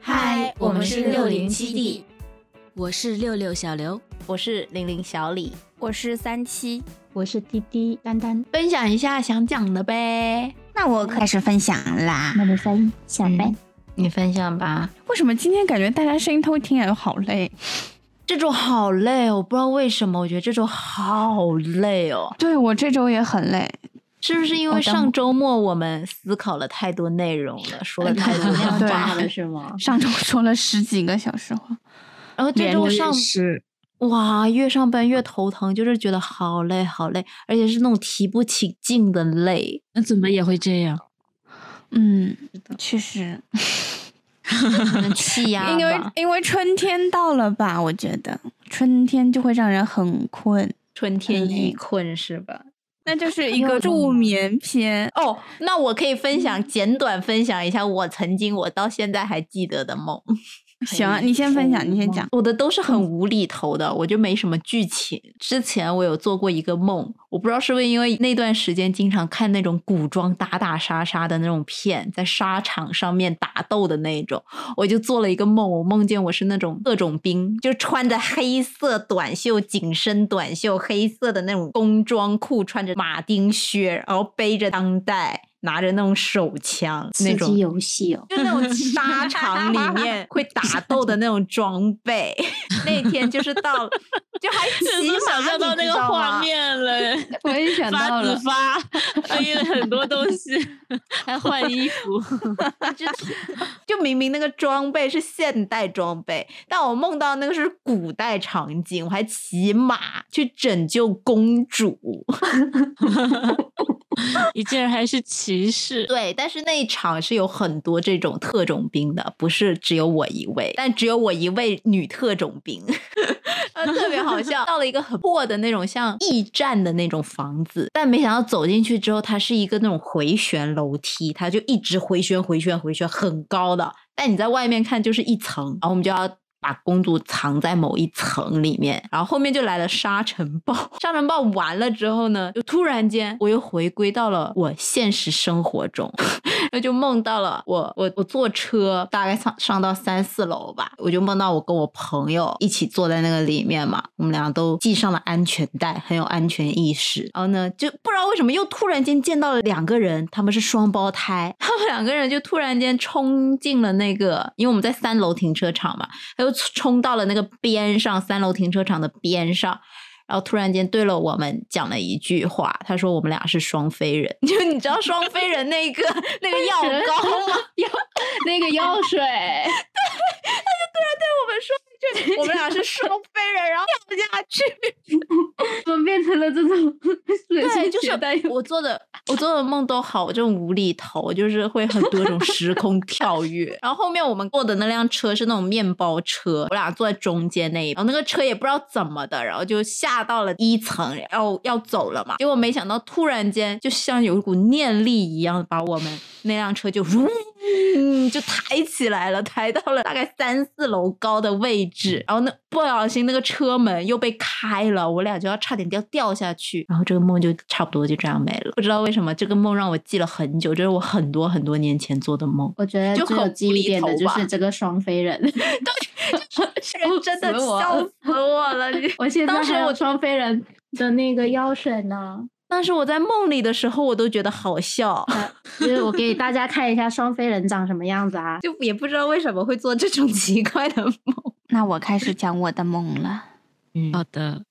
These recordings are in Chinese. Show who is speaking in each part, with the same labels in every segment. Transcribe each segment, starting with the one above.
Speaker 1: 嗨，我们是六零七 D，
Speaker 2: 我是六六小刘，
Speaker 3: 我是零零小李，
Speaker 4: 我是三七，
Speaker 5: 我是滴滴丹丹。
Speaker 3: 分享一下想讲的呗。
Speaker 4: 那我开始分享啦。
Speaker 5: 那你分享呗，
Speaker 3: 你分享吧。
Speaker 4: 为什么今天感觉大家声音都听起来好累？
Speaker 3: 这周好累哦，我不知道为什么，我觉得这周好累哦。
Speaker 4: 对我这周也很累，
Speaker 3: 是不是因为上周末我们思考了太多内容了，说了太多
Speaker 5: 量
Speaker 4: 对
Speaker 5: 大了是吗？
Speaker 4: 上周说了十几个小时话。
Speaker 3: 然后这周上
Speaker 5: 是
Speaker 3: 哇，越上班越头疼，就是觉得好累好累，而且是那种提不起劲的累。
Speaker 2: 那怎么也会这样？
Speaker 4: 嗯，确实，
Speaker 3: 气压
Speaker 4: 因为。因为春天到了吧，我觉得春天就会让人很困，
Speaker 3: 春天易困是吧？
Speaker 4: 那就是一个助眠篇。
Speaker 3: 哦，那我可以分享简短分享一下我曾经我到现在还记得的梦。
Speaker 4: 行啊，你先分享，你先讲。
Speaker 3: 我的都是很无厘头的，我就没什么剧情。之前我有做过一个梦，我不知道是不是因为那段时间经常看那种古装打打杀杀的那种片，在沙场上面打斗的那种，我就做了一个梦，我梦见我是那种特种兵，就穿着黑色短袖紧身短袖，黑色的那种工装裤，穿着马丁靴，然后背着钢带。拿着那种手枪，那种
Speaker 5: 游戏哦，
Speaker 3: 就那种 沙场里面会打斗的那种装备。那天就是到，就还骑马，
Speaker 2: 想象到那个画。面了，
Speaker 5: 我也想
Speaker 2: 发
Speaker 5: 到了
Speaker 2: 子，发背了很多东西，还换衣服。
Speaker 3: 就就明明那个装备是现代装备，但我梦到那个是古代场景，我还骑马去拯救公主。
Speaker 2: 你竟然还是骑士，
Speaker 3: 对，但是那一场是有很多这种特种兵的，不是只有我一位，但只有我一位女特种兵，呃，特别好笑。到了一个很破的那种像驿站的那种房子，但没想到走进去之后，它是一个那种回旋楼梯，它就一直回旋、回旋、回旋，很高的。但你在外面看就是一层，然后我们就要。把公主藏在某一层里面，然后后面就来了沙尘暴。沙尘暴完了之后呢，就突然间我又回归到了我现实生活中，然 后就梦到了我我我坐车大概上上到三四楼吧，我就梦到我跟我朋友一起坐在那个里面嘛，我们俩都系上了安全带，很有安全意识。然后呢，就不知道为什么又突然间见到了两个人，他们是双胞胎，他们两个人就突然间冲进了那个，因为我们在三楼停车场嘛，他就冲到了那个边上，三楼停车场的边上。然后突然间对了我们讲了一句话，他说我们俩是双飞人，就你知道双飞人那个 那个药膏吗？
Speaker 5: 药那个药水，对，他就突然对
Speaker 3: 我们说就 我们俩是双飞人，然后跳下去。
Speaker 5: 怎么变成了这种
Speaker 3: 对，就是我做的我做的梦都好这种无厘头，就是会很多种时空 跳跃。然后后面我们坐的那辆车是那种面包车，我俩坐在中间那一，然后那个车也不知道怎么的，然后就下到了一层，要要走了嘛。结果没想到突然间就像有一股念力一样，把我们那辆车就 嗯就抬起来了，抬到了大概三四楼高的位置，然后那不小心那个车门又被开了，我俩就要差点掉掉下去，然后这个梦就差不多就这样没了。不知道为什么这个梦让我记了很久，这是我很多很多年前做的梦，
Speaker 5: 我觉得
Speaker 3: 就很
Speaker 5: 最有记忆点的就是这个双飞人
Speaker 3: 人真的笑死我了。你
Speaker 5: 我现在
Speaker 3: 当时我
Speaker 5: 还有双飞人的那个药水呢。
Speaker 3: 当时我在梦里的时候，我都觉得好笑，
Speaker 5: 呃就是我给大家看一下双飞人长什么样子啊。
Speaker 3: 就也不知道为什么会做这种奇怪的梦。
Speaker 4: 那我开始讲我的梦了。
Speaker 3: 嗯
Speaker 2: 好的，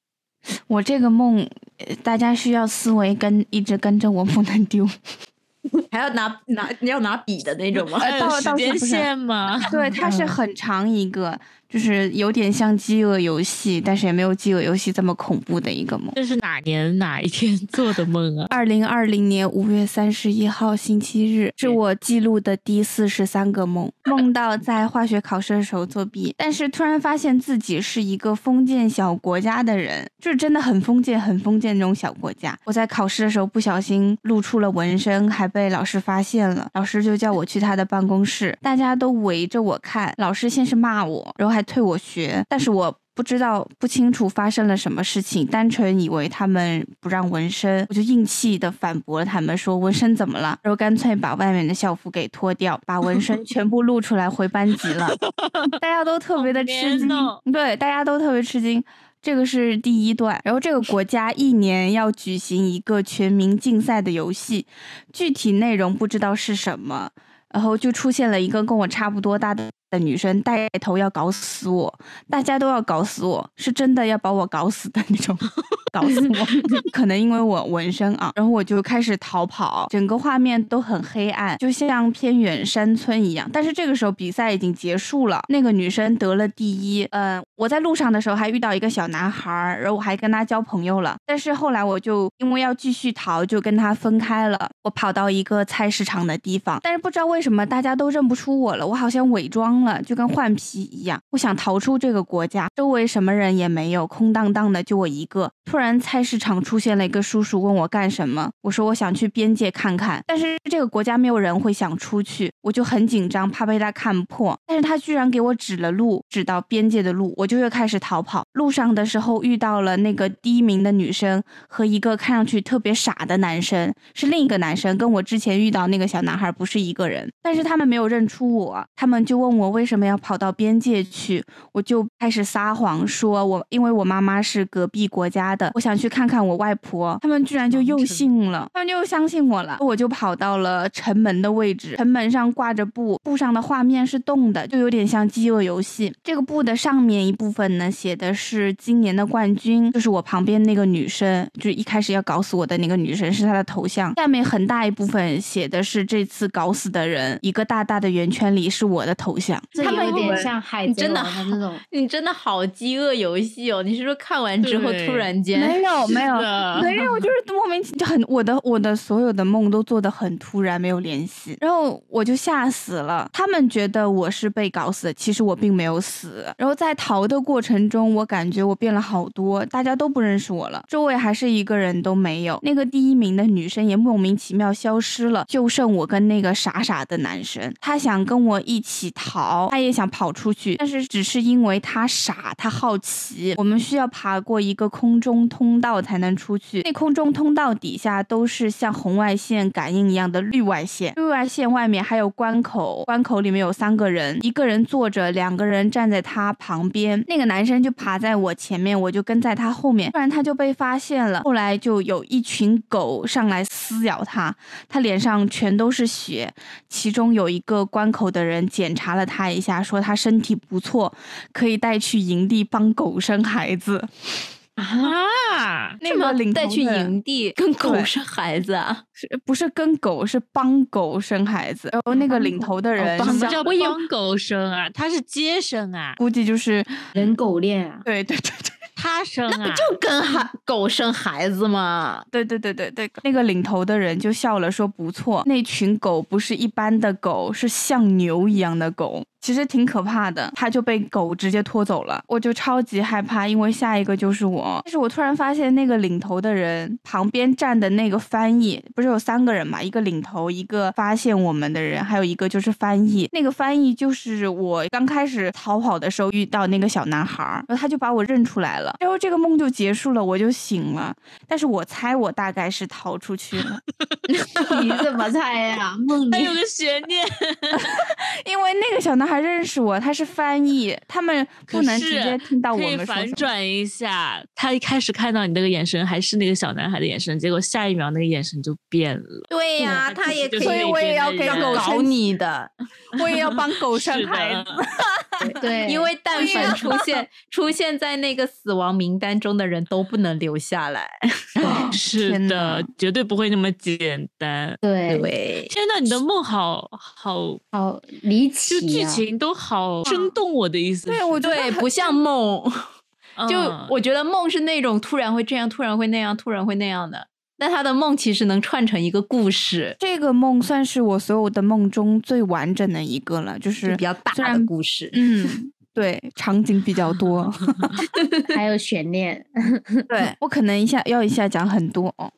Speaker 4: 我这个梦，呃大家需要思维跟一直跟着我，不能丢。
Speaker 3: 还要拿拿要拿笔的那种吗？
Speaker 4: 呃到
Speaker 2: 还有时间线吗？
Speaker 4: 对，它是很长一个，就是有点像饥饿游戏，但是也没有饥饿游戏这么恐怖的一个梦。
Speaker 2: 这是哪年哪一天 做的梦啊？
Speaker 4: 二零二零年五月三十一号星期日，是我记录的第四十三个梦，梦到在化学考试的时候作弊，但是突然发现自己是一个封建小国家的人，就是真的很封建、很封建那种小国家。我在考试的时候不小心露出了纹身，还被老师发现了，老师就叫我去他的办公室，大家都围着我看，老师先是骂我，然后还退我学，但是我。不知道不清楚发生了什么事情，单纯以为他们不让纹身，我就硬气的反驳了他们说纹身怎么了，然后干脆把外面的校服给脱掉，把纹身全部露出来回班级了，大家都特别的吃惊，对，大家都特别吃惊。这个是第一段，然后这个国家一年要举行一个全民竞赛的游戏，具体内容不知道是什么，然后就出现了一个跟我差不多大的。的女生带头要搞死我，大家都要搞死我，是真的要把我搞死的那种，搞死我。可能因为我纹身啊，然后我就开始逃跑，整个画面都很黑暗，就像偏远山村一样。但是这个时候比赛已经结束了，那个女生得了第一。嗯，我在路上的时候还遇到一个小男孩，然后我还跟他交朋友了。但是后来我就因为要继续逃，就跟他分开了。我跑到一个菜市场的地方，但是不知道为什么大家都认不出我了，我好像伪装。了，就跟换皮一样。我想逃出这个国家，周围什么人也没有，空荡荡的，就我一个。突然，菜市场出现了一个叔叔，问我干什么。我说我想去边界看看，但是这个国家没有人会想出去，我就很紧张，怕被他看破。但是他居然给我指了路，指到边界的路，我就又开始逃跑。路上的时候遇到了那个第一名的女生和一个看上去特别傻的男生，是另一个男生，跟我之前遇到那个小男孩不是一个人。但是他们没有认出我，他们就问我。为什么要跑到边界去？我就开始撒谎，说我因为我妈妈是隔壁国家的，我想去看看我外婆。他们居然就又信了，他们就又相信我了。我就跑到了城门的位置，城门上挂着布，布上的画面是动的，就有点像饥饿游戏。这个布的上面一部分呢，写的是今年的冠军，就是我旁边那个女生，就是一开始要搞死我的那个女生，是她的头像。下面很大一部分写的是这次搞死的人，一个大大的圆圈里是我的头像。
Speaker 5: 他们有点像海贼王的那种，
Speaker 3: 你真的好饥饿游戏哦！你是说看完之后突然间
Speaker 4: 没有没有没有，就是莫名其妙，很我的我的所有的梦都做的很突然，没有联系，然后我就吓死了。他们觉得我是被搞死的，其实我并没有死。然后在逃的过程中，我感觉我变了好多，大家都不认识我了，周围还是一个人都没有。那个第一名的女生也莫名其妙消失了，就剩我跟那个傻傻的男生，他想跟我一起逃。他也想跑出去，但是只是因为他傻，他好奇。我们需要爬过一个空中通道才能出去。那空中通道底下都是像红外线感应一样的绿外线，绿外线外面还有关口，关口里面有三个人，一个人坐着，两个人站在他旁边。那个男生就爬在我前面，我就跟在他后面，不然他就被发现了。后来就有一群狗上来撕咬他，他脸上全都是血，其中有一个关口的人检查了他。一下说他身体不错，可以带去营地帮狗生孩子
Speaker 2: 啊？
Speaker 3: 那个带去营地跟狗生孩子啊？
Speaker 4: 是不是跟狗是帮狗生孩子？然后那个领头的人
Speaker 2: 什么叫帮狗生啊？他是接生啊？
Speaker 4: 估计就是
Speaker 5: 人狗恋啊？
Speaker 4: 对对对对。
Speaker 2: 他生
Speaker 3: 那不就跟孩狗生孩子吗？
Speaker 4: 对对对对对，那个领头的人就笑了，说不错，那群狗不是一般的狗，是像牛一样的狗。其实挺可怕的，他就被狗直接拖走了，我就超级害怕，因为下一个就是我。但是我突然发现那个领头的人旁边站的那个翻译，不是有三个人嘛？一个领头，一个发现我们的人，还有一个就是翻译。那个翻译就是我刚开始逃跑的时候遇到那个小男孩，然后他就把我认出来了。然后这个梦就结束了，我就醒了。但是我猜我大概是逃出去了。
Speaker 5: 你怎么猜呀？梦里
Speaker 2: 还有个悬念，
Speaker 4: 因为那个小男孩。认识我，他是翻译，他们不能直接听到我们说。
Speaker 2: 反转一下，他一开始看到你那个眼神还是那个小男孩的眼神，结果下一秒那个眼神就变了。
Speaker 3: 对呀，他也可以，
Speaker 4: 所以我也要给狗
Speaker 3: 搞你的，
Speaker 4: 我也要帮狗生孩子。
Speaker 5: 对，
Speaker 3: 因为但凡出现出现在那个死亡名单中的人都不能留下来。
Speaker 2: 是的，绝对不会那么简单。
Speaker 5: 对
Speaker 3: 对，
Speaker 2: 天呐，你的梦好好
Speaker 5: 好离奇，
Speaker 2: 就剧情都好生动。我的意思，
Speaker 4: 对我
Speaker 3: 对不像梦，就我觉得梦是那种突然会这样，突然会那样，突然会那样的。但他的梦其实能串成一个故事。
Speaker 4: 这个梦算是我所有的梦中最完整的一个了，就是
Speaker 3: 比较大的故事。
Speaker 4: 嗯。对，场景比较多，
Speaker 5: 还有悬念。
Speaker 4: 对我可能一下要一下讲很多哦，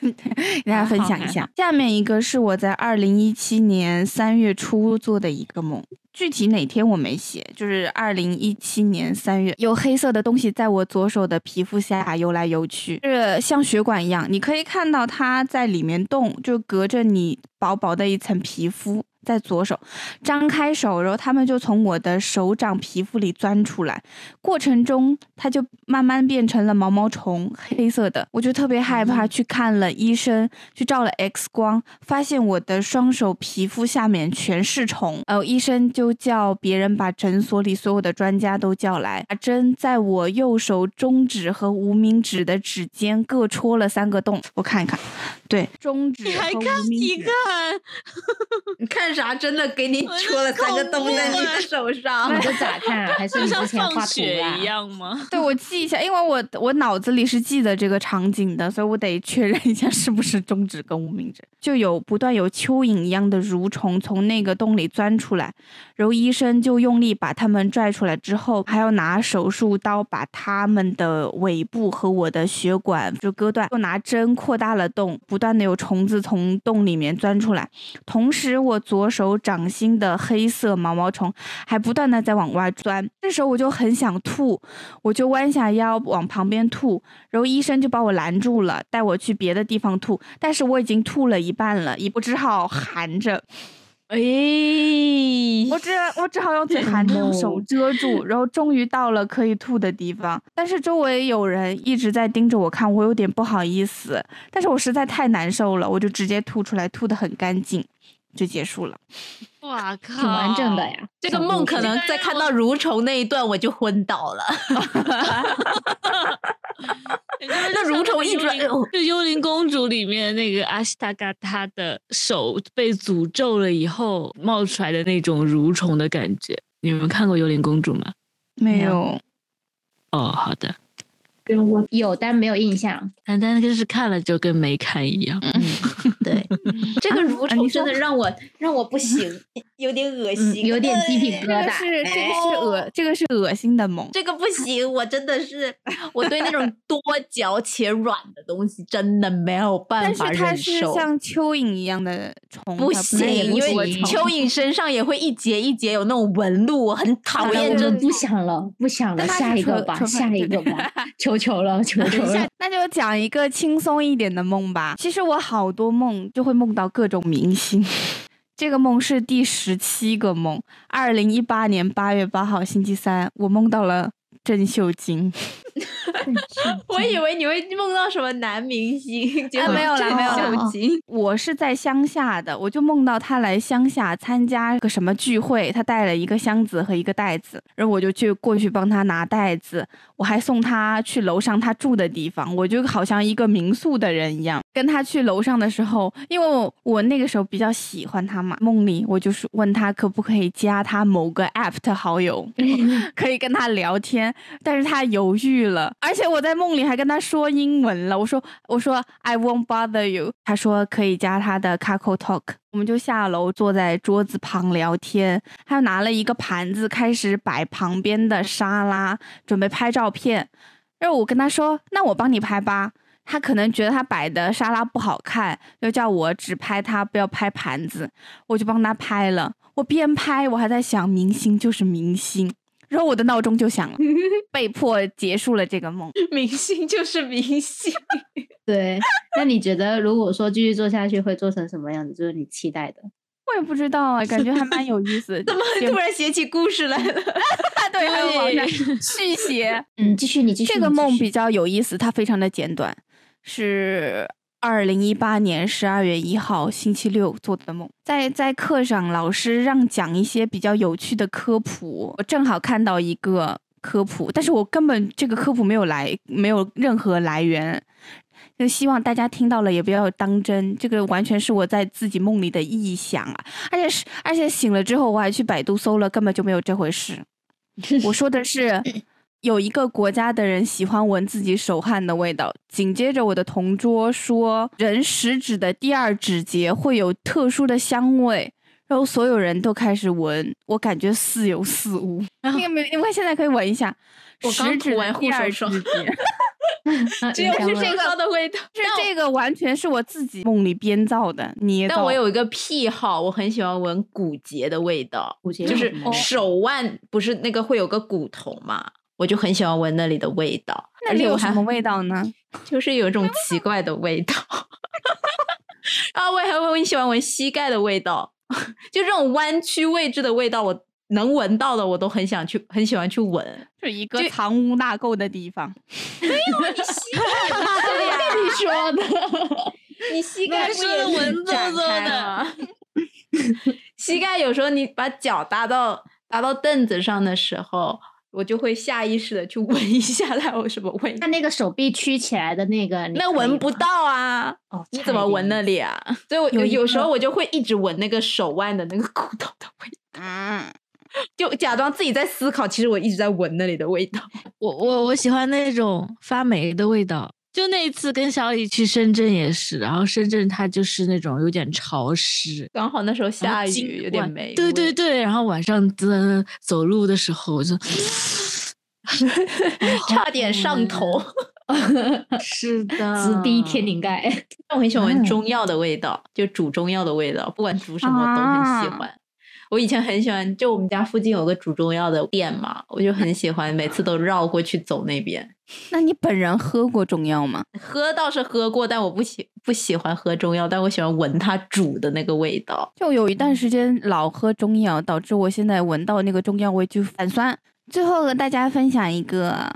Speaker 4: 给大家分享一下。下面一个是我在二零一七年三月初做的一个梦。具体哪天我没写，就是二零一七年三月，有黑色的东西在我左手的皮肤下游来游去，是像血管一样，你可以看到它在里面动，就隔着你薄薄的一层皮肤。在左手张开手，然后他们就从我的手掌皮肤里钻出来，过程中它就慢慢变成了毛毛虫，黑色的，我就特别害怕，去看了医生，去照了 X 光，发现我的双手皮肤下面全是虫，呃，医生就叫别人把诊所里所有的专家都叫来，把针在我右手中指和无名指的指尖各戳了三个洞，我看一看，对，中指
Speaker 2: 你还
Speaker 4: 和
Speaker 2: 看你
Speaker 4: 无名指
Speaker 2: 看，
Speaker 3: 你看啥？真的给你戳了三个洞在你的手上
Speaker 5: 你。这 咋看啊？还是
Speaker 2: 像放
Speaker 5: 之前画图啦
Speaker 2: 血一？样吗？
Speaker 4: 对，我记一下，因为我我脑子里是记得这个场景的，所以我得确认一下是不是中指跟无名指。就有不断有蚯蚓一样的蠕虫从那个洞里钻出来，然后医生就用力把它们拽出来之后，还要拿手术刀把它们的尾部和我的血管就割断，又拿针扩大了洞，不不断的有虫子从洞里面钻出来，同时我左手掌心的黑色毛毛虫还不断的在往外钻，这时候我就很想吐，我就弯下腰往旁边吐，然后医生就把我拦住了，带我去别的地方吐，但是我已经吐了一半了，也不只好含着，
Speaker 3: 哎，
Speaker 4: 我只我只好用嘴含着，用手遮住，然后终于到了可以吐的地方，但是周围有人一直在盯着我看，我有点不好意思，但是我实在太难受了，我就直接吐出来，吐的很干净，就结束了。
Speaker 2: 哇靠，
Speaker 5: 挺完整的呀。
Speaker 3: 这个梦可能在看到蠕虫那一段我就昏倒了。那蠕虫一转，哎呦
Speaker 2: 就《幽灵公主》里面那个阿西塔嘎她的手被诅咒了以后冒出来的那种蠕虫的感觉。你们看过《幽灵公主》吗？
Speaker 4: 没有，
Speaker 2: 哦，好的。
Speaker 5: 我有，但没有印象。
Speaker 2: 但但是看了就跟没看一样。
Speaker 3: 对，这个蠕虫真的让我让我不行，有点恶
Speaker 5: 嗯，
Speaker 3: 心，
Speaker 5: 有点鸡皮
Speaker 3: 哎
Speaker 4: 这个
Speaker 5: 疙瘩。
Speaker 4: 是这个是恶，这个是恶心的梦。
Speaker 3: 这个不 行，我真的是，我对那种多嚼且软的东西真的没有办法
Speaker 4: 但是
Speaker 3: 法
Speaker 4: 它是
Speaker 3: 忍受。
Speaker 4: 像蚯蚓一样的虫，
Speaker 3: 不行，因为蚯蚓身上也会一节一节有那种纹路，我很讨厌这
Speaker 5: 不想了，不想了，
Speaker 4: 那
Speaker 5: 下一个吧，下一个吧，求求了，求求了。
Speaker 4: 那就讲一个轻松一点的梦吧。其实我好多梦就会梦到各种明星。这个梦是第十七个梦，二零一八年八月八号星期三，我梦到了郑秀晶。
Speaker 3: 我以为你会梦到什么男明星，结
Speaker 4: 啊
Speaker 3: 果
Speaker 4: 没有啦没有。我是在乡下的，我就梦到他来乡下参加个什么聚会，他带了一个箱子和一个袋子，然后我就去过去帮他拿袋子，我还送他去楼上他住的地方，我就好像一个民宿的人一样，跟他去楼上的时候，因为我我那个时候比较喜欢他嘛，梦里我就是问他可不可以加他某个 app 的好友，可以跟他聊天，但是他犹豫了，而且我在梦里还跟他说英文了。我说我说 I won't bother you，他说可以加他的 Kakao Talk，我们就下楼坐在桌子旁聊天，他又拿了一个盘子开始摆旁边的沙拉，准备拍照片。然后我跟他说，那我帮你拍吧。他可能觉得他摆的沙拉不好看，又叫我只拍他，不要拍盘子，我就帮他拍了。我边拍，我还在想，明星就是明星。然后我的闹钟就响了，被迫结束了这个梦。
Speaker 3: 明星就是明星，
Speaker 5: 对，那你觉得如果说继续做下去会做成什么样子？就是你期待的。
Speaker 4: 我也不知道啊，感觉还蛮有意思。怎么
Speaker 3: 突然写起故事来了。
Speaker 4: 对，还有往上续写。
Speaker 5: 嗯，继续，你继续。
Speaker 4: 这个梦比较有意思，它非常的简短，是二零一八年十二月一号星期六做的梦。在在课上，老师让讲一些比较有趣的科普，我正好看到一个科普，但是我根本这个科普没有来，没有任何来源。就希望大家听到了也不要当真，这个完全是我在自己梦里的臆想啊！而且是而且醒了之后我还去百度搜了，根本就没有这回事。我说的是，有一个国家的人喜欢闻自己手汗的味道。紧接着，我的同桌说，人食指的第二指节会有特殊的香味，然后所有人都开始闻，我感觉似有似无。你有没有？你们现在可以闻一下，
Speaker 3: 我刚
Speaker 4: 食指
Speaker 3: 涂完
Speaker 4: 的第二
Speaker 3: 护手霜
Speaker 4: 指节，
Speaker 3: 只有是这个的味道。
Speaker 4: 是这个完全是我自己梦里编造的捏造。
Speaker 3: 但我有一个癖好，我很喜欢闻骨节的味道，
Speaker 5: 骨节
Speaker 3: 就是手腕不是那个会有个骨头嘛，我就很喜欢闻那里的味道，
Speaker 4: 那里有什么味道呢？
Speaker 3: 就是有一种奇怪的味道。然 后我也还会很喜欢闻膝盖的味道，就这种弯曲位置的味道，我能闻到的我都很想去，很喜欢去闻。
Speaker 4: 是一个藏污纳垢的地方。
Speaker 3: 没有你膝盖
Speaker 5: 对呀，你说的。
Speaker 3: 你膝盖是
Speaker 2: 得文绉
Speaker 3: 展
Speaker 2: 绉的？
Speaker 3: 膝盖有时候你把脚搭到搭到凳子上的时候，我就会下意识的去闻一下它有什么味道。
Speaker 5: 那那个手臂曲起来的那个，
Speaker 3: 那闻不到啊！
Speaker 5: 哦，
Speaker 3: 你怎么闻那？里啊？所以我
Speaker 4: 有
Speaker 3: 有有时候我就会一直闻那个手腕的那个骨头的味道，
Speaker 4: 嗯，
Speaker 3: 就假装自己在思考，其实我一直在闻那里的味道。
Speaker 2: 我我我喜欢那种发霉的味道。就那一次跟小李去深圳也是，然后深圳它就是那种有点潮湿，
Speaker 3: 刚好那时候下雨，有点霉。
Speaker 2: 对对，对，然后晚上的走路的时候，我就
Speaker 3: 差点上头。
Speaker 2: 是的，
Speaker 5: 直逼天灵盖。
Speaker 3: 我很喜欢中药的味道，就煮中药的味道，不管煮什么都很喜
Speaker 4: 啊
Speaker 3: 欢。我以前很喜欢，就我们家附近有个煮中药的店嘛，我就很喜欢，每次都绕过去走那边。
Speaker 4: 那你本人喝过中药吗？
Speaker 3: 喝倒是喝过，但我不喜不喜欢喝中药，但我喜欢闻它煮的那个味道。
Speaker 4: 就有一段时间老喝中药，导致我现在闻到那个中药味就反酸。最后和大家分享一个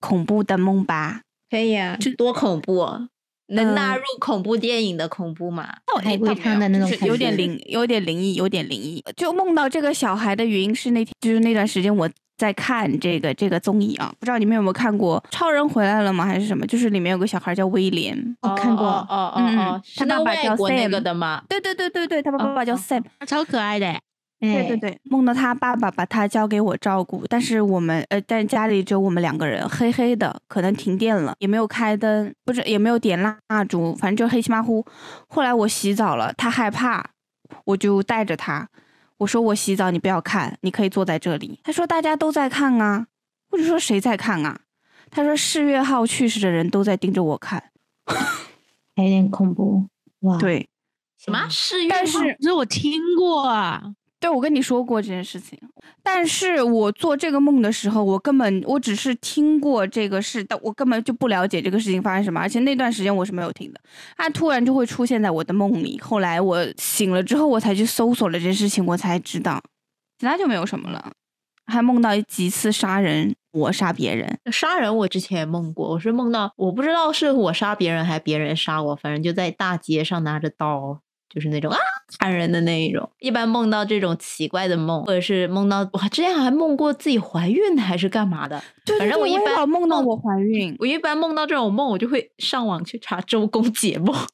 Speaker 4: 恐怖的梦吧。
Speaker 3: 可以啊，这多恐怖、哦！能纳
Speaker 4: 嗯
Speaker 3: 入恐怖电影的恐怖吗？
Speaker 5: 海龟汤的那种
Speaker 4: 有点灵，有点灵异，有点灵异。就梦到这个小孩的原因是那天，就是那段时间我在看这个这个综艺啊，不知道你们有没有看过《超人回来了》吗？还是什么？就是里面有个小孩叫威廉。
Speaker 5: 我看过
Speaker 3: 哦哦哦
Speaker 4: 他爸爸叫
Speaker 3: 外国那
Speaker 4: Sam
Speaker 3: 个的吗？
Speaker 4: 对对对对对，他爸爸叫
Speaker 3: 哦
Speaker 4: Sam。
Speaker 2: 超可爱的。
Speaker 5: 对
Speaker 4: 对对对，梦到他爸爸把他交给我照顾，但是我们呃，但家里只有我们两个人，黑黑的，可能停电了，也没有开灯，不是也没有点蜡烛，反正就黑漆麻糊。后来我洗澡了，他害怕，我就带着他，我说我洗澡，你不要看，你可以坐在这里。他说大家都在看啊，我就说谁在看啊？他说四月号去世的人都在盯着我看。
Speaker 5: 还有点恐怖哇！，
Speaker 4: 对，
Speaker 3: 什么是
Speaker 4: 但是
Speaker 2: 可是我听过啊，
Speaker 4: 对，我跟你说过这件事情，但是我做这个梦的时候，我根本我只是听过这个事，但我根本就不了解这个事情发生什么，而且那段时间我是没有听的，它突然就会出现在我的梦里。后来我醒了之后，我才去搜索了这件事情，我才知道，其他就没有什么了。还梦到几次杀人，我杀别人，
Speaker 3: 杀人，我之前也梦过，我是梦到我不知道是我杀别人还是别人杀我，反正就在大街上拿着刀，就是那种啊砍人的那一种。一般梦到这种奇怪的梦，或者是梦到我之前还梦过自己怀孕还是干嘛的，
Speaker 4: 对对对
Speaker 3: 反正我一般
Speaker 4: 老梦到我怀孕，
Speaker 3: 我一般梦到这种梦，我就会上网去查周公解梦。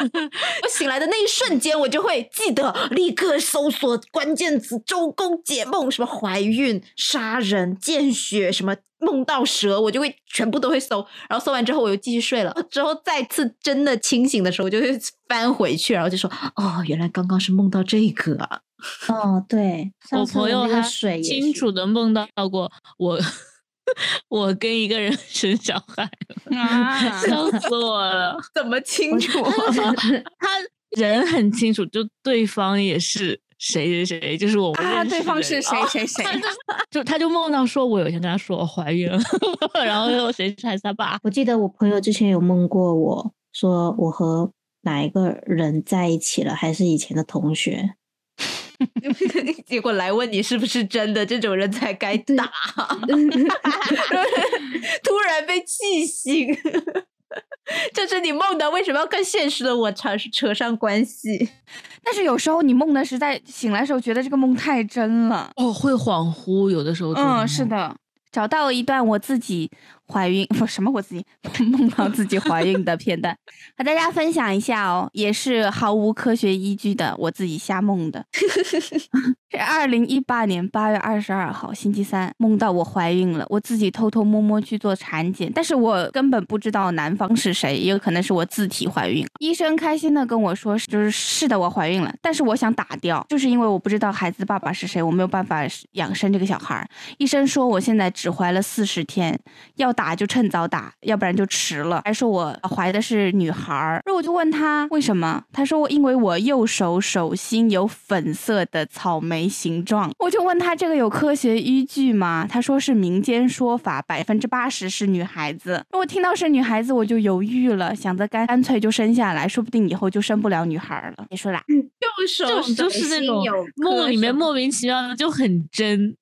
Speaker 3: 我醒来的那一瞬间，我就会记得立刻搜索关键词“周公解梦”，什么怀孕、杀人、见血，什么梦到蛇，我就会全部都会搜。然后搜完之后，我又继续睡了。之后再次真的清醒的时候，我就会翻回去，然后就说：“哦，原来刚刚是梦到这个啊。
Speaker 5: 哦对，
Speaker 2: 我朋友他
Speaker 5: 水
Speaker 2: 清楚的梦到过我，我跟一个人 生小孩，
Speaker 4: 啊
Speaker 2: 笑死我了。”
Speaker 3: 怎么清楚？
Speaker 2: 他人很清楚，就对方也是谁谁谁，就是我们
Speaker 4: 啊，对方是谁谁谁？
Speaker 2: 就他就梦到说，我有一天跟他说我怀孕了，然后又谁还是他爸，
Speaker 5: 我记得我朋友之前有梦过我，说我和哪一个人在一起了，还是以前的同学。
Speaker 3: 结果来问你是不是真的，这种人才该打。突然被气醒，这是你梦的，为什么要跟现实的我扯扯上关系？
Speaker 4: 但是有时候你梦的实在醒来的时候，觉得这个梦太真了。
Speaker 2: 哦，会恍惚，有的时候
Speaker 4: 嗯，是，的，找到一段我自己怀孕 不什么我自己 梦到自己怀孕的片段，和大家分享一下哦，也是毫无科学依据的，我自己瞎梦的。是二零一八年八月二十二号星期三，梦到我怀孕了，我自己偷偷摸摸去做产检，但是我根本不知道男方是谁，也有可能是我自体怀孕。医生开心的跟我说，就是是的，我怀孕了，但是我想打掉，就是因为我不知道孩子爸爸是谁，我没有办法养生这个小孩儿。医生说我现在只怀了四十天，要打就趁早打，要不然就迟了。还说我怀的是女孩儿，然后我就问他为什么，他说因为我右手手心有粉色的草莓形状，我就问他这个有科学依据吗？他说是民间说法，百分之八十是女孩子。我听到是女孩子，我就犹豫了，想着干干脆就生下来，说不定以后就生不了女孩了。别说啦。
Speaker 3: 右手
Speaker 2: 就是那种梦里面莫名其妙的就很真。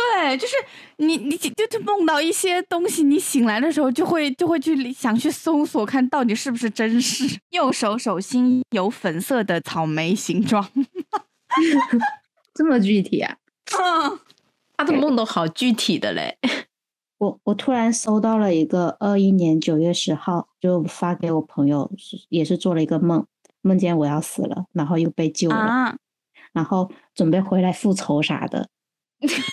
Speaker 4: 对，就是你，你就就梦到一些东西，你醒来的时候就会就会去想去搜索，看到底是不是真实。右手手心有粉色的草莓形状，
Speaker 5: 这么具体啊？
Speaker 3: 他的梦都好具体的嘞。
Speaker 5: 我我突然收到了一个二一年九月十号，就发给我朋友，也是做了一个梦，梦见我要死了，然后又被救了，
Speaker 4: 啊，
Speaker 5: 然后准备回来复仇啥的。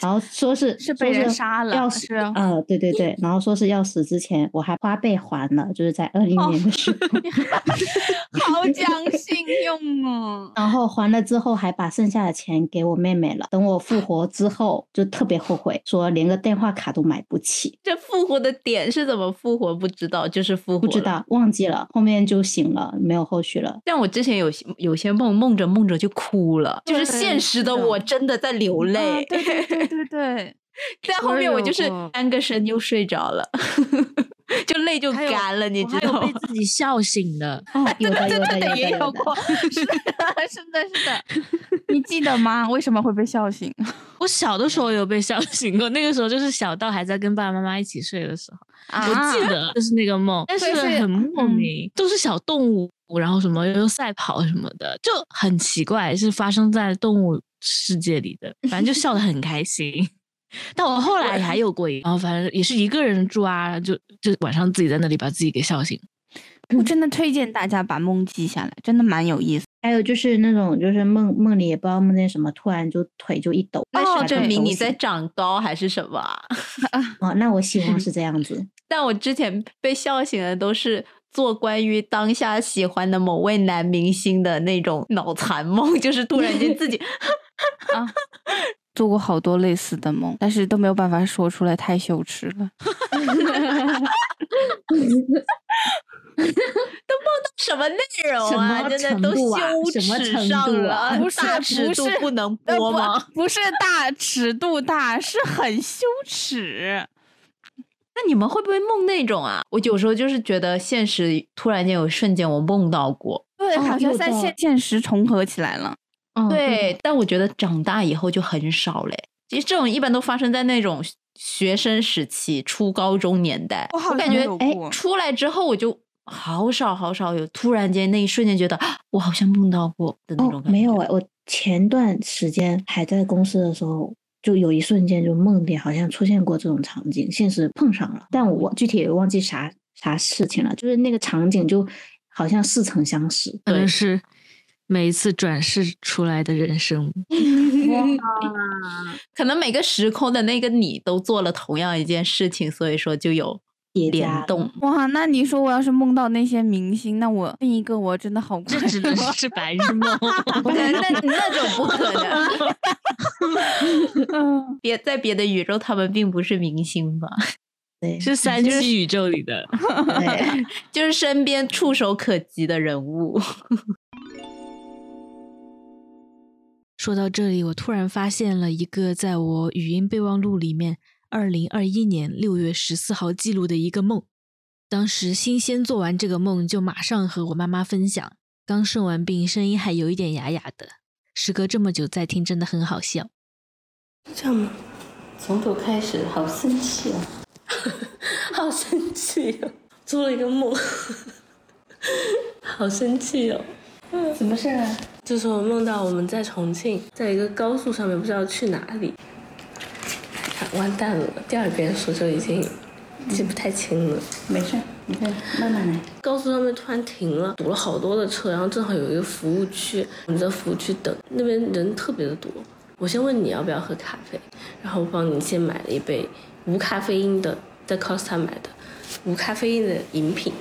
Speaker 5: 然后说是
Speaker 4: 是被人杀了
Speaker 5: 要死
Speaker 4: 是
Speaker 5: 呃，对对对，然后说是要死之前，我还花呗还了，就是在二零
Speaker 4: 哦
Speaker 5: 年的时候，
Speaker 4: 好讲信用哦。
Speaker 5: 然后还了之后还把剩下的钱给我妹妹了。等我复活之后，就特别后悔，说连个电话卡都买不起，
Speaker 3: 这复活的点是怎么复活？不知道，就是复活。
Speaker 5: 不知。道忘记了，后面就醒了，没有后续了。
Speaker 3: 像我之前有些有些梦，梦着梦着就哭了，就是现实的我真的在流
Speaker 4: 啊
Speaker 3: 泪。
Speaker 4: 对对对对 对，
Speaker 3: 在后面我就是翻个身又睡着了，就泪就干了，你知道吗？
Speaker 2: 自己笑醒的，
Speaker 5: 哦，有的
Speaker 4: 也有过，是的，是的，是的。你记得吗？为什么会被笑醒？
Speaker 2: 我小的时候有被笑醒过，那个时候就是小到还在跟爸爸妈妈一起睡的时候，我记
Speaker 4: 啊
Speaker 2: 得就是那个梦，但是很莫
Speaker 4: 嗯
Speaker 2: 名，都是小动物，然后什么又赛跑什么的，就很奇怪，是发生在动物世界里的，反正就笑得很开心。但我后来还有过一个，然后反正也是一个人住啊，就就晚上自己在那里把自己给笑醒。
Speaker 4: 我真的推荐大家把梦记下来，真的蛮有意思。
Speaker 5: 还有就是那种就是梦梦里也不知道梦见什么，突然就腿就一抖，
Speaker 3: 那是证明你在长高还是什么啊？
Speaker 5: 哦，那我希望是这样子。
Speaker 3: 但我之前被笑醒的都是做关于当下喜欢的某位男明星的那种脑残梦，就是突然间自己
Speaker 4: 啊，做过好多类似的梦，但是都没有办法说出来，太羞耻了。
Speaker 3: 都梦到什么内容
Speaker 5: 什
Speaker 3: 啊，
Speaker 5: 么
Speaker 3: 真的都羞
Speaker 5: 什么程
Speaker 3: 耻上了，
Speaker 4: 不是
Speaker 3: 大尺度
Speaker 4: 不是
Speaker 3: 不能播吗？
Speaker 4: 不是大尺度大，是很羞耻。
Speaker 3: 那你们会不会梦那种啊？我有时候就是觉得现实突然间有瞬间我梦到过，
Speaker 4: 对，
Speaker 5: 哦
Speaker 4: 好像在现现实重合起来了。
Speaker 5: 哦，
Speaker 3: 对，但我觉得长大以后就很少嘞。其实这种一般都发生在那种学生时期、初高中年代。
Speaker 4: 我好
Speaker 3: 感觉
Speaker 5: 哎
Speaker 3: 出来之后，我就好少好少有突然间那一瞬间觉得啊我好像梦到过的那种
Speaker 5: 哦，
Speaker 3: 感觉。
Speaker 5: 没有哎、我前段时间还在公司的时候，就有一瞬间就梦里好像出现过这种场景，现实碰上了，但我具体也忘记啥啥事情了，就是那个场景就好像似曾相识。
Speaker 2: 可能
Speaker 3: 对
Speaker 2: 是每一次转世出来的人生。
Speaker 3: 可能每个时空的那个你都做了同样一件事情，所以说就有联动。
Speaker 4: 哇，那你说我要是梦到那些明星，那我另一个我真的好
Speaker 2: 这只能。是白日梦。
Speaker 3: 那那那种不可能，
Speaker 4: 嗯，
Speaker 3: 别在别的宇宙，他们并不是明星吧？
Speaker 5: 对，
Speaker 2: 是三七宇宙里的。
Speaker 5: 对，
Speaker 3: 就是身边触手可及的人物。
Speaker 2: 说到这里，我突然发现了一个在我语音备忘录里面，二零二一年六月十四号记录的一个梦。当时新鲜做完这个梦，就马上和我妈妈分享。刚生完病，声音还有一点哑哑的。时隔这么久再听，真的很好笑。
Speaker 6: 这样吗？从头开始，好生气啊，好生气哦，做了一个梦，好生气哦。
Speaker 5: 什么事啊？
Speaker 6: 就是我梦到我们在重庆，在一个高速上面，不知道去哪里。啊完蛋了，第二遍说就已经记不太清了。
Speaker 5: 没事，你再慢慢来。
Speaker 6: 高速上面突然停了，堵了好多的车，然后正好有一个服务区，我们在服务区等，那边人特别的多。我先问你要不要喝咖啡，然后我帮你先买了一杯无咖啡因的，在 Costa 买的无咖啡因的饮品。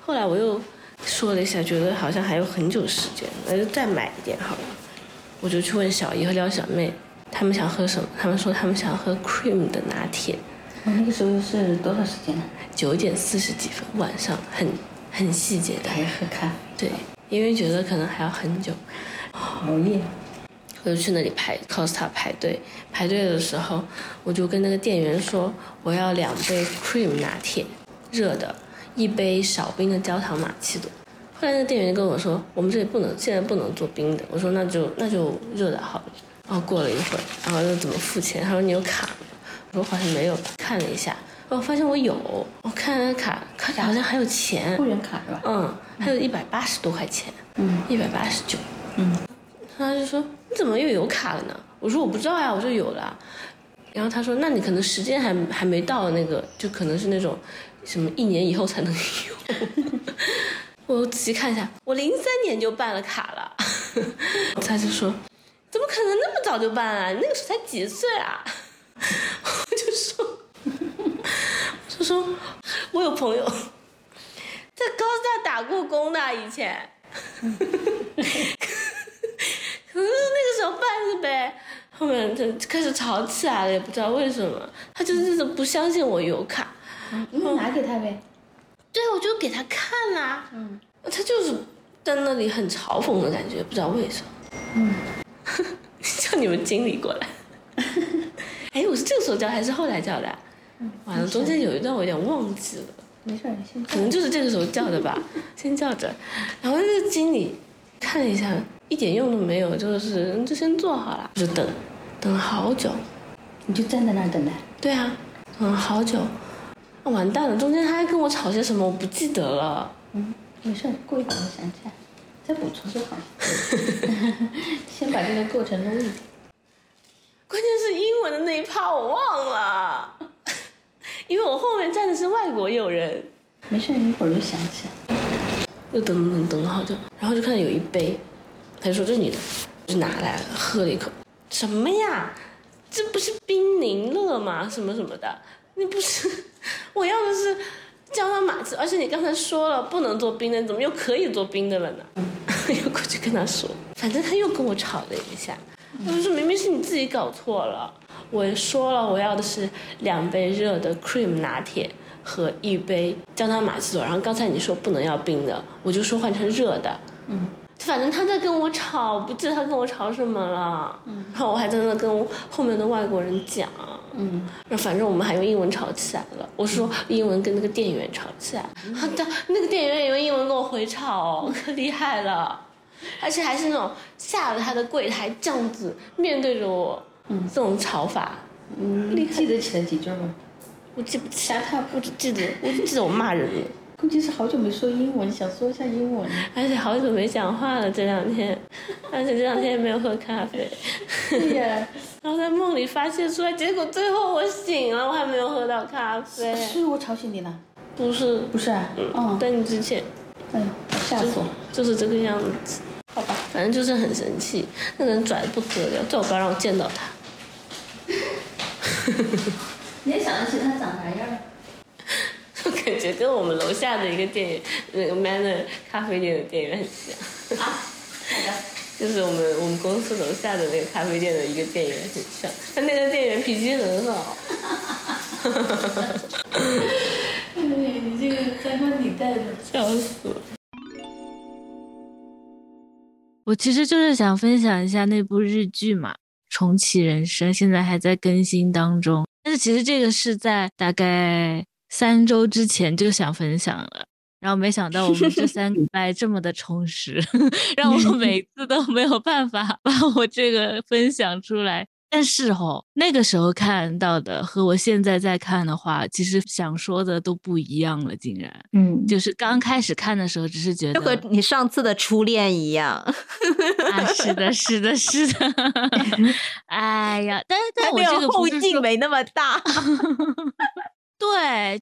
Speaker 6: 后来我又说了一下，觉得好像还有很久时间，那就再买一点好了。我就去问小姨和廖小妹，他们想喝什么？他们说他们想喝 cream 的拿铁。
Speaker 7: 我那个时候是多少时间呢？
Speaker 6: 九点四十几分，晚上很很细节的，
Speaker 7: 还要喝咖啡，
Speaker 6: 对，因为觉得可能还要很久，
Speaker 7: 熬夜。
Speaker 6: 我就去那里排 Costa 排队，排队的时候我就跟那个店员说我要两杯 cream 拿铁，热的，一杯少冰的焦糖玛奇朵。后来那个店员跟我说我们这里不能现在不能做冰的，我说那就那就热的好了。然后过了一会儿，然后又怎么付钱？他说你有卡吗？我说好像没有，看了一下，我发现我有，我看了卡，卡好像还有钱，
Speaker 7: 会员卡是吧？
Speaker 6: 嗯，还有一百八十多块钱，
Speaker 7: 嗯，
Speaker 6: 一百八十九，
Speaker 7: 嗯，
Speaker 6: 他就说你怎么又有卡了呢？我说我不知道呀，我就有了。然后他说那你可能时间还还没到，那个就可能是那种什么一年以后才能用。我仔细看一下，我零三年就办了卡了。他就说怎么可能那么早就办啊？你那个时候才几岁啊？我就说，就说我有朋友在高大打过工的，以前。可能那个时候办的呗，后面就开始吵起来了，也不知道为什么，他就是不相信我有卡，
Speaker 7: 你拿给他呗。
Speaker 6: 对，我就给他看啦，
Speaker 7: 嗯，
Speaker 6: 他就是在那里很嘲讽的感觉，不知道为什么，
Speaker 7: 嗯，
Speaker 6: 叫你们经理过来，哎，我是这个时候叫还是后来叫的？
Speaker 7: 嗯，
Speaker 6: 完了，中间有一段我有点忘记了，
Speaker 7: 没事，你先。
Speaker 6: 可能就是这个时候叫的吧，先叫着，然后那个经理看了一下。一点用都没有，就是就先做好了，就等，等了好久，
Speaker 7: 你就站在那儿等待。
Speaker 6: 对啊，等了好久，完蛋了，中间他还跟我吵些什么，我不记得了。
Speaker 7: 嗯，没事，过一会儿我想起来，再补充就好了。先把这个过程录一遍。
Speaker 6: 关键是英文的那一趴我忘了，因为我后面站的是外国友人。
Speaker 7: 没事，一会儿就想起来。
Speaker 6: 又等等等了好久，然后就看到有一杯。他就说这是你的，就拿来了，喝了一口，什么呀？这不是冰柠乐吗？什么什么的？那不是 我要的是焦糖玛奇，而且你刚才说了不能做冰的，怎么又可以做冰的了呢？又过去跟他说，反正他又跟我吵了一下，他就说明明是你自己搞错了，我说了我要的是两杯热的 cream 拿铁和一杯焦糖玛奇朵，然后刚才你说不能要冰的，我就说换成热的，
Speaker 7: 嗯。
Speaker 6: 反正他在跟我吵，不记得他跟我吵什么了。
Speaker 7: 嗯，
Speaker 6: 然后我还在那跟后面的外国人讲。
Speaker 7: 嗯，
Speaker 6: 反正我们还用英文吵起来了。我说英文跟那个店员吵起来，他的那个店员也用英文跟我回吵，可厉害了。而且还是那种下了他的柜台这样子面对着我，
Speaker 7: 嗯，
Speaker 6: 这种吵法，
Speaker 7: 嗯，你记得起来几句吗？
Speaker 6: 我记不起来，他不记得，我只记得我骂人了。
Speaker 7: 估计是好久没说英文，想说一下英文。
Speaker 6: 而且好久没讲话了，这两天，而且这两天也没有喝咖啡。
Speaker 7: 对呀。
Speaker 6: 然后在梦里发泄出来，结果最后我醒了，我还没有喝到咖啡。
Speaker 7: 是我吵醒你了？
Speaker 6: 不是，
Speaker 7: 不是啊。嗯。
Speaker 6: 在你之前。
Speaker 7: 哎呦，吓死我！
Speaker 6: 就是这个样子。
Speaker 7: 好吧。
Speaker 6: 反正就是很生气，那个人拽的不得了，最好不要让我见到他。
Speaker 7: 你也想得起他长啥样？
Speaker 6: 我感觉跟我们楼下的一个店员，那个 Manner 咖啡店的店员很像。
Speaker 7: 啊，好的。
Speaker 6: 就是我们我们公司楼下的那个咖啡店的一个店员很像，他那个店员脾气很好。
Speaker 7: 哎，你这个三观挺带的，
Speaker 6: 笑死了。
Speaker 2: 我其实就是想分享一下那部日剧嘛，《重启人生》，现在还在更新当中。但是其实这个是在大概。三周之前就想分享了，然后没想到我们这三礼拜这么的充实，让我每次都没有办法把我这个分享出来。但是哦，那个时候看到的和我现在在看的话，其实想说的都不一样了，竟然。
Speaker 5: 嗯，
Speaker 2: 就是刚开始看的时候，只是觉得
Speaker 3: 就和你上次的初恋一样。
Speaker 2: 啊，是的，是的，是的。哎呀，但是但我这个
Speaker 3: 后劲没那么大。
Speaker 2: 对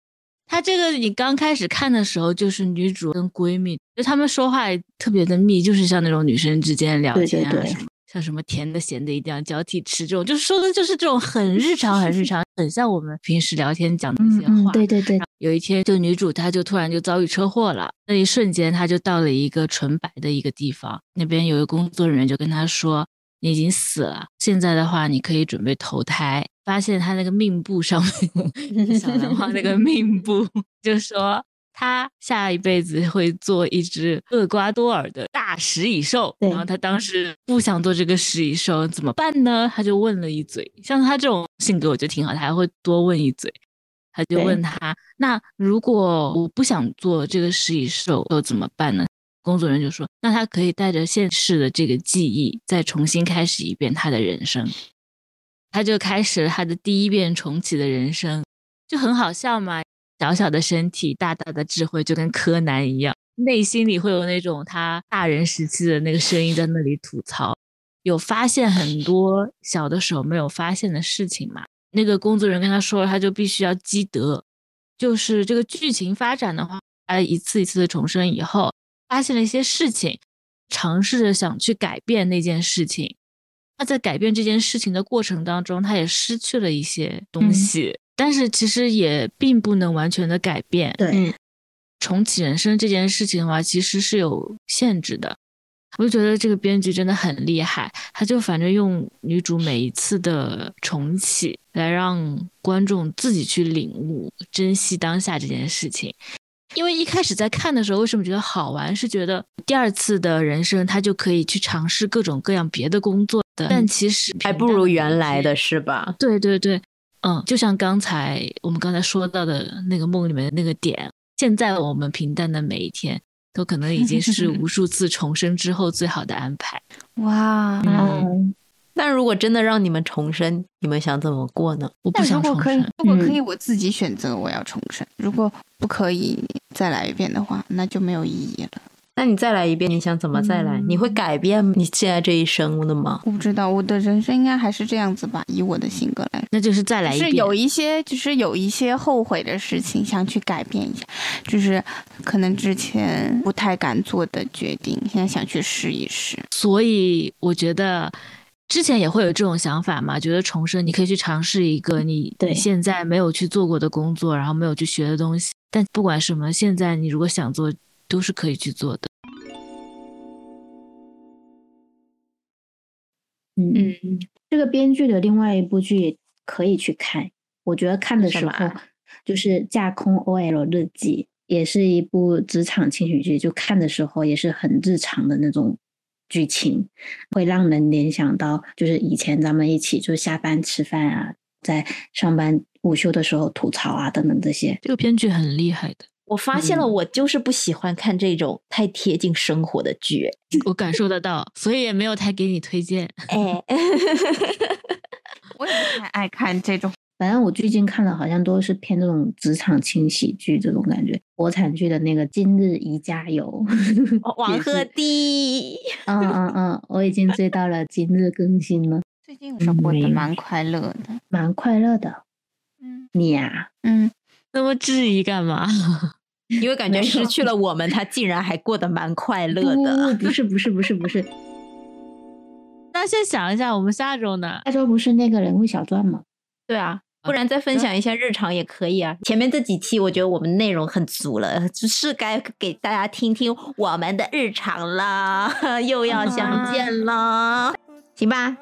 Speaker 2: 他这个，你刚开始看的时候，就是女主跟闺蜜，就她们说话特别的密，就是像那种女生之间聊天啊什么，像什么甜的咸的一定要交替吃这种，就是说的就是这种很日常、很日常，很像我们平时聊天讲的一些话。
Speaker 5: 对对对。
Speaker 2: 有一天，就女主她就突然就遭遇车祸了，那一瞬间她就到了一个纯白的一个地方，那边有一个工作人员就跟她说：“你已经死了，现在的话你可以准备投胎。发现他那个命簿上面，小兰花那个命簿就说他下一辈子会做一只厄瓜多尔的大食蚁兽。然后他当时不想做这个食蚁兽，怎么办呢？他就问了一嘴。像他这种性格，我觉得挺好，他还会多问一嘴。他就问他：那如果我不想做这个食蚁兽，又怎么办呢？工作人员就说：那他可以带着现世的这个记忆，再重新开始一遍他的人生。他就开始了他的第一遍重启的人生，就很好笑嘛。小小的身体，大大的智慧，就跟柯南一样，内心里会有那种他大人时期的那个声音在那里吐槽，有发现很多小的时候没有发现的事情嘛。那个工作人员跟他说了，他就必须要积德，就是这个剧情发展的话，他一次一次的重生以后，发现了一些事情，尝试着想去改变那件事情。他在改变这件事情的过程当中，他也失去了一些东西，但是其实也并不能完全的改变。
Speaker 5: 对，
Speaker 2: 重启人生这件事情的话，其实是有限制的。我就觉得这个编剧真的很厉害，他就反正用女主每一次的重启来让观众自己去领悟、珍惜当下这件事情。因为一开始在看的时候，为什么觉得好玩？是觉得第二次的人生他就可以去尝试各种各样别的工作的。但其实
Speaker 3: 还不如原来的是吧？
Speaker 2: 对对对，嗯，就像刚才我们刚才说到的那个梦里面的那个点，现在我们平淡的每一天，都可能已经是无数次重生之后最好的安排。
Speaker 4: 哇，
Speaker 3: 那如果真的让你们重生，你们想怎么过呢？
Speaker 2: 我不想重生。
Speaker 4: 如果可以，我自己选择我要重生；如果不可以再来一遍的话，那就没有意义了。
Speaker 3: 那你再来一遍，你想怎么再来？你会改变你现在这一生的吗？
Speaker 4: 我不知道，我的人生应该还是这样子吧。以我的性格来说，
Speaker 2: 那就是再来一遍。
Speaker 4: 是有一些，就是有一些后悔的事情，想去改变一下，就是可能之前不太敢做的决定，现在想去试一试。
Speaker 2: 所以我觉得之前也会有这种想法嘛，觉得重生你可以去尝试一个你现在没有去做过的工作，然后没有去学的东西。但不管什么，现在你如果想做。都是可以去做的。
Speaker 5: 嗯嗯，这个编剧的另外一部剧也可以去看。我觉得看的时候就是《架空 OL 日记》，也是一部职场轻喜剧。就看的时候也是很日常的那种剧情，会让人联想到就是以前咱们一起就下班吃饭啊，在上班午休的时候吐槽啊等等这些。
Speaker 2: 这个编剧很厉害的。
Speaker 3: 我发现了，我就是不喜欢看这种太贴近生活的剧。
Speaker 2: 我感受得到，所以也没有太给你推荐。哎，
Speaker 4: 我也不太爱看这种。
Speaker 5: 反正我最近看的好像都是偏这种职场轻喜剧这种感觉。国产剧的那个《今日宜加油》，
Speaker 3: 王鹤棣。
Speaker 5: 嗯嗯嗯，我已经追到了今日更新了。
Speaker 4: 最近我过得蛮快乐的，
Speaker 5: 蛮快乐的。嗯，你呀，
Speaker 4: 嗯，
Speaker 2: 那么质疑干嘛？
Speaker 3: 因为感觉失去了我们，他竟然还过得蛮快乐的。
Speaker 5: 不是不是不是不是。
Speaker 2: 那先想一下，我们下周呢？
Speaker 5: 下周不是那个人物小传吗？
Speaker 3: 对啊，不然再分享一下日常也可以啊。前面这几期我觉得我们内容很足了，是该给大家听听我们的日常了。又要相见了，行吧？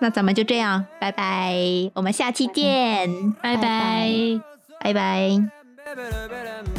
Speaker 3: 那咱们就这样，拜拜，我们下期见，
Speaker 2: 拜拜，
Speaker 3: 拜拜。